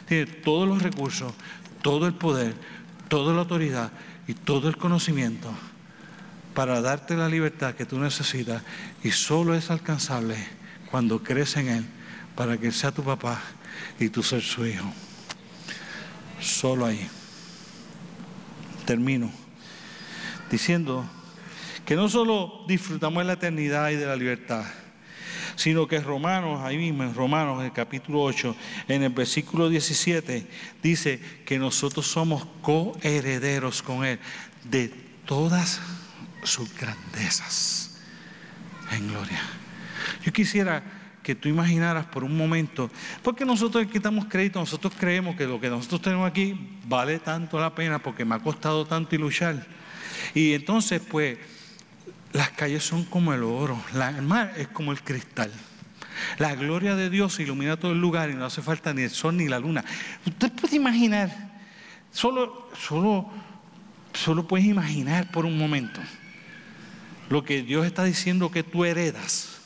Tiene todos los recursos, todo el poder, toda la autoridad y todo el conocimiento para darte la libertad que tú necesitas y solo es alcanzable cuando crees en Él para que sea tu papá y tú ser su hijo. Solo ahí. Termino diciendo que no solo disfrutamos de la eternidad y de la libertad, sino que Romanos, ahí mismo en Romanos, en el capítulo 8, en el versículo 17, dice que nosotros somos coherederos con Él de todas sus grandezas en gloria. Yo quisiera que tú imaginaras por un momento, porque nosotros quitamos crédito, nosotros creemos que lo que nosotros tenemos aquí vale tanto la pena porque me ha costado tanto y luchar. Y entonces, pues, las calles son como el oro, el mar es como el cristal. La gloria de Dios ilumina todo el lugar y no hace falta ni el sol ni la luna. Usted puede imaginar, solo, solo, solo puedes imaginar por un momento lo que Dios está diciendo que tú heredas.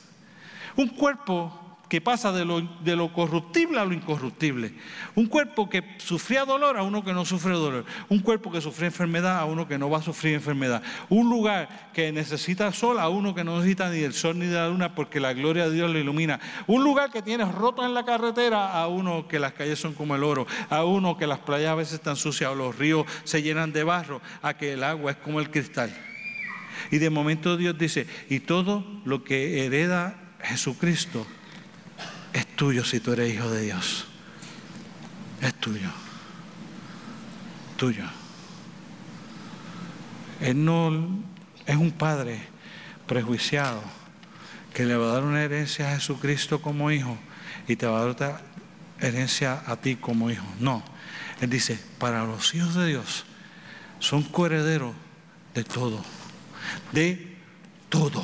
Un cuerpo que pasa de lo, corruptible a lo incorruptible. Un cuerpo que sufría dolor a uno que no sufre dolor. Un cuerpo que sufre enfermedad a uno que no va a sufrir enfermedad. Un lugar que necesita sol a uno que no necesita ni del sol ni de la luna porque la gloria de Dios lo ilumina. Un lugar que tiene roto en la carretera a uno que las calles son como el oro. A uno que las playas a veces están sucias o los ríos se llenan de barro. A que el agua es como el cristal. Y de momento Dios dice, y todo lo que hereda Jesucristo es tuyo si tú eres hijo de Dios. Es tuyo. Tuyo. Él no es un padre prejuiciado que le va a dar una herencia a Jesucristo como hijo y te va a dar otra herencia a ti como hijo. No. Él dice, para los hijos de Dios son coherederos de todo. De todo.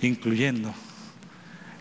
Incluyendo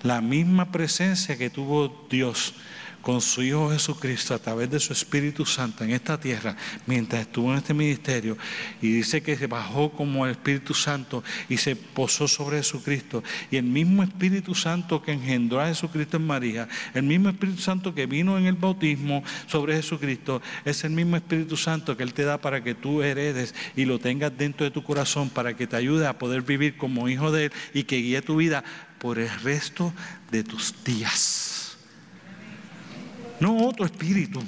la misma presencia que tuvo Dios con su Hijo Jesucristo a través de su Espíritu Santo en esta tierra mientras estuvo en este ministerio. Y dice que se bajó como el Espíritu Santo y se posó sobre Jesucristo. Y el mismo Espíritu Santo que engendró a Jesucristo en María, el mismo Espíritu Santo que vino en el bautismo sobre Jesucristo, es el mismo Espíritu Santo que Él te da para que tú heredes y lo tengas dentro de tu corazón para que te ayude a poder vivir como hijo de Él y que guíe tu vida por el resto de tus días. No otro espíritu,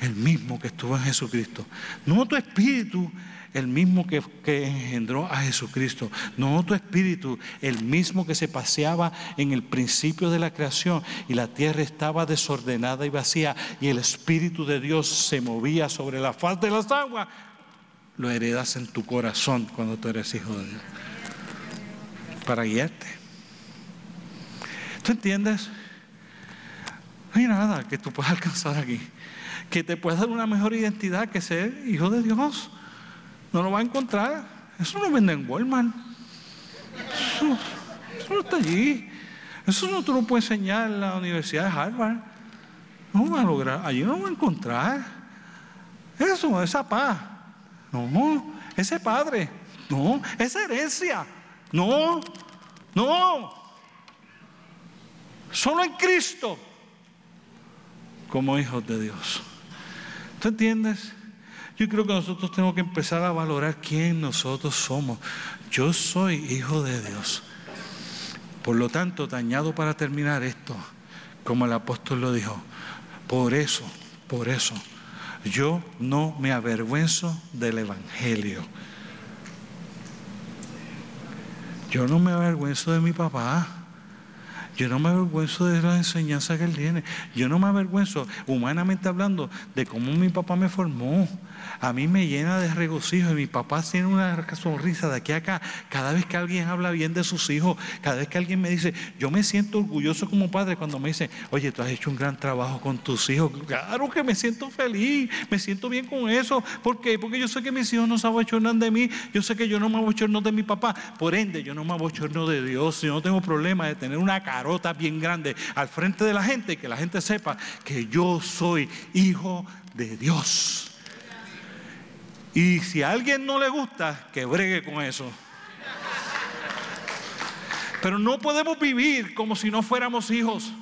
el mismo que estuvo en Jesucristo. No otro espíritu, el mismo que, que, engendró a Jesucristo. No otro espíritu, el mismo que se paseaba en el principio de la creación y la tierra estaba desordenada y vacía y el Espíritu de Dios se movía sobre la faz de las aguas. Lo heredas en tu corazón cuando tú eres hijo de Dios. Para guiarte. ¿Tú entiendes? No hay nada que tú puedas alcanzar aquí. Que te pueda dar una mejor identidad que ser hijo de Dios. No lo va a encontrar. Eso no vende en Walmart. Eso, no está allí. Eso no te lo puede enseñar en la Universidad de Harvard. No va a lograr. Allí no lo va a encontrar. Eso, esa paz. No, ese padre. No, esa herencia. No, no. Solo en Cristo como hijos de Dios. ¿Tú entiendes? Yo creo que nosotros tenemos que empezar a valorar quién nosotros somos. Yo soy hijo de Dios. Por lo tanto, dañado para terminar esto, como el apóstol lo dijo, por eso, por eso, yo no me avergüenzo del Evangelio. Yo no me avergüenzo de mi papá. Yo no me avergüenzo de la enseñanza que él tiene. Yo no me avergüenzo, humanamente hablando, de cómo mi papá me formó. A mí me llena de regocijo y mi papá tiene una sonrisa de aquí a acá. Cada vez que alguien habla bien de sus hijos, cada vez que alguien me dice, yo me siento orgulloso como padre cuando me dice, oye, tú has hecho un gran trabajo con tus hijos. Claro que me siento feliz, me siento bien con eso. ¿Por qué? Porque yo sé que mis hijos no se abochornan de mí, yo sé que yo no me abochorno de mi papá. Por ende, yo no me abochorno de Dios. Yo no tengo problema de tener una carota bien grande al frente de la gente que la gente sepa que yo soy hijo de Dios. Y si a alguien no le gusta, que bregue con eso. Pero no podemos vivir como si no fuéramos hijos.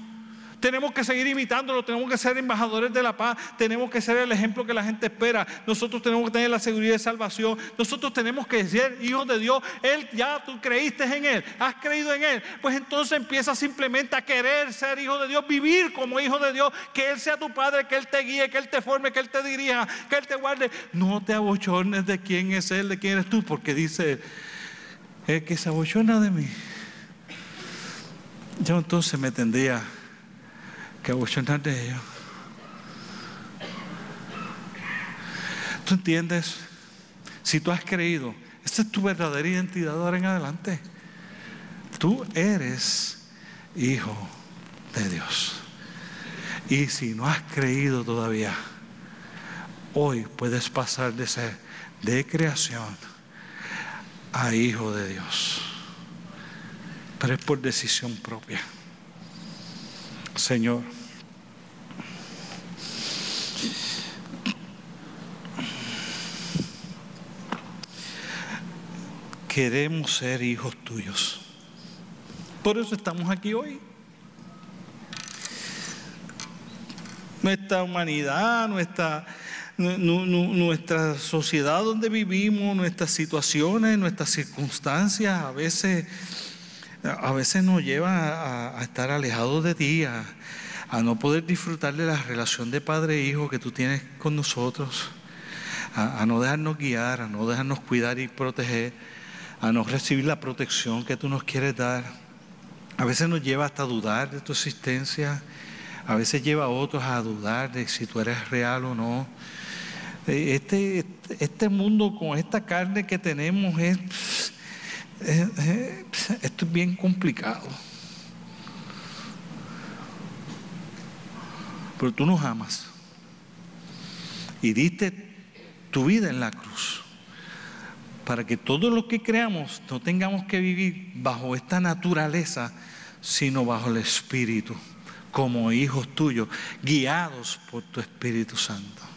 Tenemos que seguir imitándolo, tenemos que ser embajadores de la paz, tenemos que ser el ejemplo que la gente espera. Nosotros tenemos que tener la seguridad de salvación, nosotros tenemos que ser hijos de Dios. Él ya tú creíste en Él, has creído en Él, pues entonces empieza simplemente a querer ser hijo de Dios, vivir como hijo de Dios, que Él sea tu Padre, que Él te guíe, que Él te forme, que Él te dirija, que Él te guarde. No te abochornes de quién es Él, de quién eres tú, porque dice, el que se abochorna de mí, yo entonces me tendría que abochonar de ellos. ¿Tú entiendes? Si tú has creído, esta es tu verdadera identidad ahora en adelante. Tú eres hijo de Dios. Y si no has creído todavía, hoy puedes pasar de ser de creación a hijo de Dios. Pero es por decisión propia. Señor. Queremos ser hijos tuyos. Por eso estamos aquí hoy. Nuestra humanidad, nuestra, nuestra sociedad donde vivimos, nuestras situaciones, nuestras circunstancias, a veces, a veces nos lleva a, estar alejados de ti, a, no poder disfrutar de la relación de padre e hijo que tú tienes con nosotros, a, no dejarnos guiar, a no dejarnos cuidar y proteger, a no recibir la protección que tú nos quieres dar. A veces nos lleva hasta dudar de tu existencia, a veces lleva a otros a dudar de si tú eres real o no. Eh, este, este mundo con esta carne que tenemos es, esto es bien complicado. Pero tú nos amas y diste tu vida en la cruz para que todo lo que creamos no tengamos que vivir bajo esta naturaleza, sino bajo el Espíritu, como hijos tuyos, guiados por tu Espíritu Santo.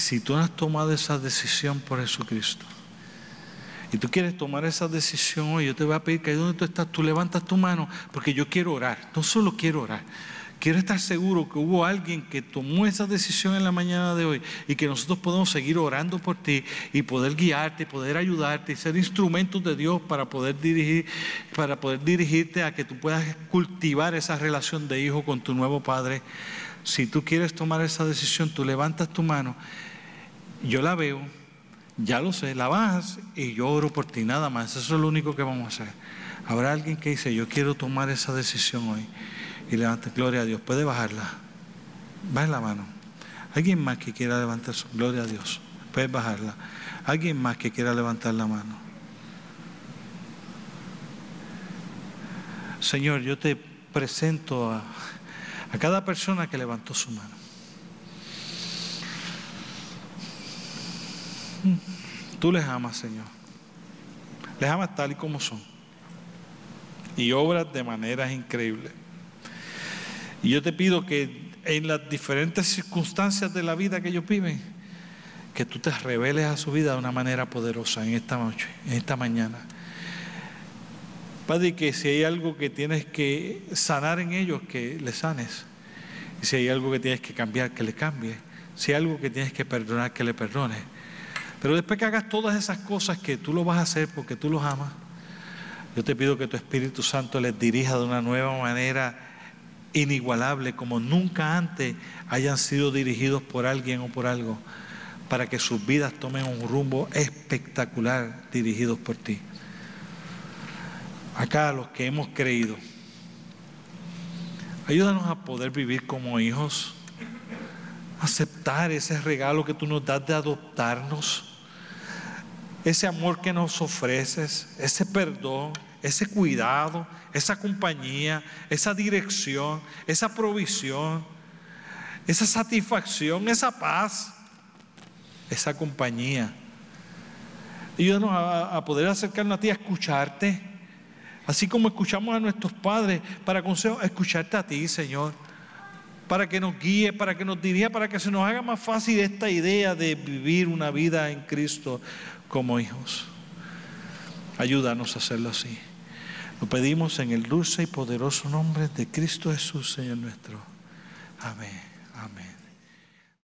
Si tú has tomado esa decisión por Jesucristo y tú quieres tomar esa decisión hoy, yo te voy a pedir que ahí donde tú estás, tú levantas tu mano porque yo quiero orar. No solo quiero orar, quiero estar seguro que hubo alguien que tomó esa decisión en la mañana de hoy y que nosotros podemos seguir orando por ti y poder guiarte, poder ayudarte y ser instrumentos de Dios para poder dirigir, para poder dirigirte a que tú puedas cultivar esa relación de hijo con tu nuevo padre. Si tú quieres tomar esa decisión, tú levantas tu mano yo la veo, ya lo sé, la bajas y yo oro por ti, nada más. Eso es lo único que vamos a hacer. Habrá alguien que dice, yo quiero tomar esa decisión hoy y levanta, gloria a Dios. Puede bajarla. Baja la mano. Alguien más que quiera levantar su gloria a Dios. Puede bajarla. Alguien más que quiera levantar la mano. Señor, yo te presento a cada persona que levantó su mano. Tú les amas, Señor. Les amas tal y como son. Y obras de maneras increíbles. Y yo te pido que en las diferentes circunstancias de la vida que ellos viven, que tú te reveles a su vida de una manera poderosa en esta noche, en esta mañana. Padre, que si hay algo que tienes que sanar en ellos, que le sanes. Y si hay algo que tienes que cambiar, que le cambie. Si hay algo que tienes que perdonar, que le perdones pero después que hagas todas esas cosas que tú lo vas a hacer porque tú los amas, yo te pido que tu Espíritu Santo les dirija de una nueva manera inigualable, como nunca antes hayan sido dirigidos por alguien o por algo, para que sus vidas tomen un rumbo espectacular dirigidos por ti. Acá los que hemos creído, ayúdanos a poder vivir como hijos, aceptar ese regalo que tú nos das de adoptarnos ese amor que nos ofreces, ese perdón, ese cuidado, esa compañía, esa dirección, esa provisión, esa satisfacción, esa paz, esa compañía. Ayúdanos a, a poder acercarnos a ti, a escucharte, así como escuchamos a nuestros padres para consejo, escucharte a ti, Señor para que nos guíe, para que nos dirija, para que se nos haga más fácil esta idea de vivir una vida en Cristo como hijos. Ayúdanos a hacerlo así. Lo pedimos en el dulce y poderoso nombre de Cristo Jesús, Señor nuestro. Amén. Amén.